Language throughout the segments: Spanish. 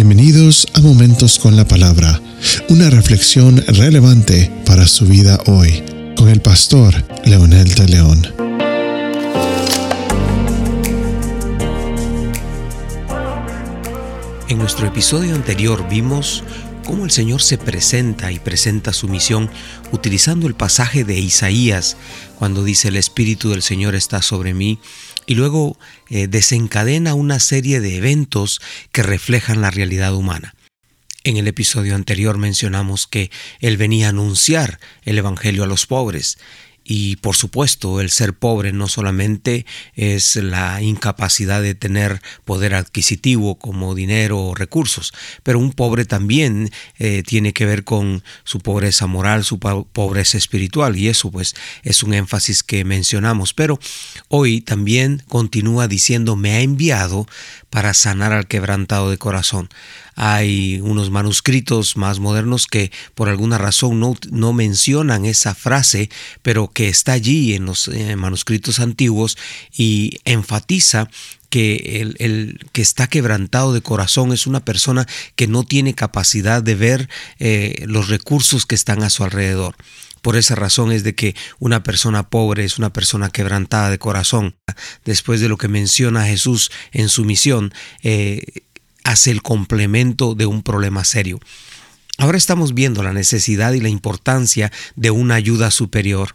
Bienvenidos a Momentos con la Palabra, una reflexión relevante para su vida hoy, con el pastor Leonel de León. En nuestro episodio anterior vimos cómo el Señor se presenta y presenta su misión utilizando el pasaje de Isaías, cuando dice el Espíritu del Señor está sobre mí, y luego eh, desencadena una serie de eventos que reflejan la realidad humana. En el episodio anterior mencionamos que Él venía a anunciar el Evangelio a los pobres y por supuesto, el ser pobre no solamente es la incapacidad de tener poder adquisitivo como dinero o recursos, pero un pobre también eh, tiene que ver con su pobreza moral, su pobreza espiritual, y eso pues es un énfasis que mencionamos. Pero hoy también continúa diciendo, me ha enviado para sanar al quebrantado de corazón. Hay unos manuscritos más modernos que por alguna razón no, no mencionan esa frase, pero que está allí en los eh, manuscritos antiguos y enfatiza que el, el, que está quebrantado de corazón es una persona que no tiene capacidad de ver eh, los recursos que están a su alrededor. Por esa razón es de que una persona pobre es una persona quebrantada de corazón. Después de lo que menciona Jesús en su misión, eh, hace el complemento de un problema serio. Ahora estamos viendo la necesidad y la importancia de una ayuda superior.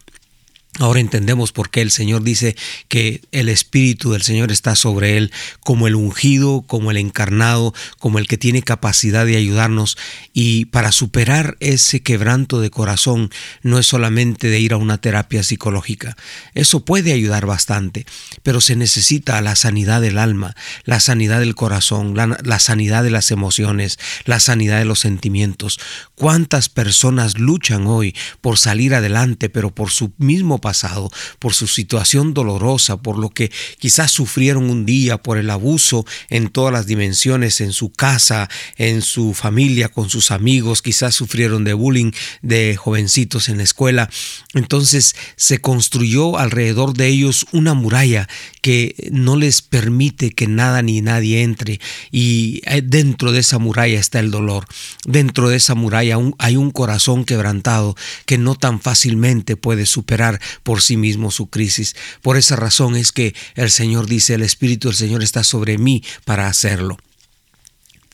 Ahora entendemos por qué el Señor dice que el Espíritu del Señor está sobre él como el ungido, como el encarnado, como el que tiene capacidad de ayudarnos. Y para superar ese quebranto de corazón no es solamente de ir a una terapia psicológica. Eso puede ayudar bastante, pero se necesita la sanidad del alma, la sanidad del corazón, la, la sanidad de las emociones, la sanidad de los sentimientos. ¿Cuántas personas luchan hoy por salir adelante, pero por su mismo pasado, por su situación dolorosa, por lo que quizás sufrieron un día, por el abuso en todas las dimensiones, en su casa, en su familia, con sus amigos, quizás sufrieron de bullying de jovencitos en la escuela. Entonces se construyó alrededor de ellos una muralla que no les permite que nada ni nadie entre y eh, dentro de esa muralla está el dolor. Dentro de esa muralla hay un corazón quebrantado que no tan fácilmente puede superar por sí mismo su crisis. Por esa razón es que el Señor dice, el Espíritu del Señor está sobre mí para hacerlo.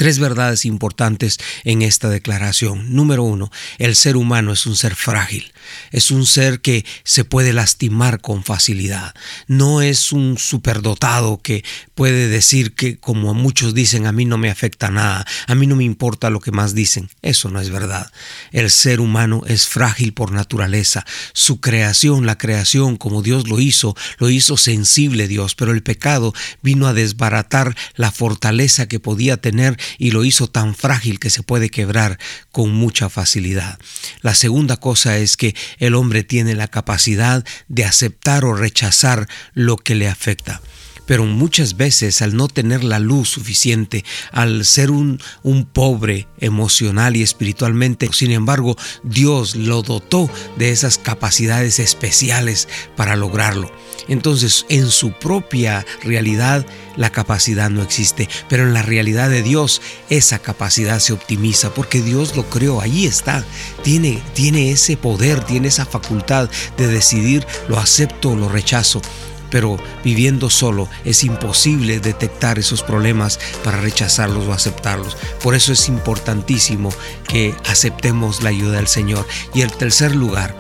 Tres verdades importantes en esta declaración. Número uno, el ser humano es un ser frágil, es un ser que se puede lastimar con facilidad. No es un superdotado que puede decir que, como muchos dicen, a mí no me afecta nada, a mí no me importa lo que más dicen. Eso no es verdad. El ser humano es frágil por naturaleza. Su creación, la creación como Dios lo hizo, lo hizo sensible Dios, pero el pecado vino a desbaratar la fortaleza que podía tener y lo hizo tan frágil que se puede quebrar con mucha facilidad. La segunda cosa es que el hombre tiene la capacidad de aceptar o rechazar lo que le afecta pero muchas veces al no tener la luz suficiente, al ser un, pobre emocional y espiritualmente, sin embargo, Dios lo dotó de esas capacidades especiales para lograrlo. Entonces, en su propia realidad, la capacidad no existe, pero en la realidad de Dios, esa capacidad se optimiza porque Dios lo creó, ahí está, tiene, tiene ese poder, tiene esa facultad de decidir, lo acepto o lo rechazo pero viviendo solo es imposible detectar esos problemas para rechazarlos o aceptarlos. Por eso es importantísimo que aceptemos la ayuda del Señor. Y en tercer lugar,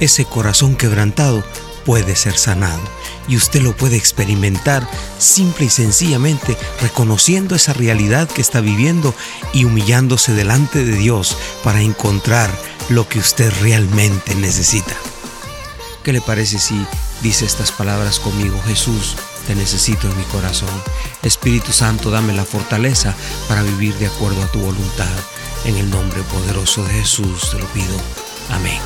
ese corazón quebrantado puede ser sanado y usted lo puede experimentar simple y sencillamente reconociendo esa realidad que está viviendo y humillándose delante de Dios para encontrar lo que usted realmente necesita. ¿Qué le parece si Dice estas palabras conmigo, Jesús, te necesito en mi corazón. Espíritu Santo, dame la fortaleza para vivir de acuerdo a tu voluntad. En el nombre poderoso de Jesús te lo pido. Amén.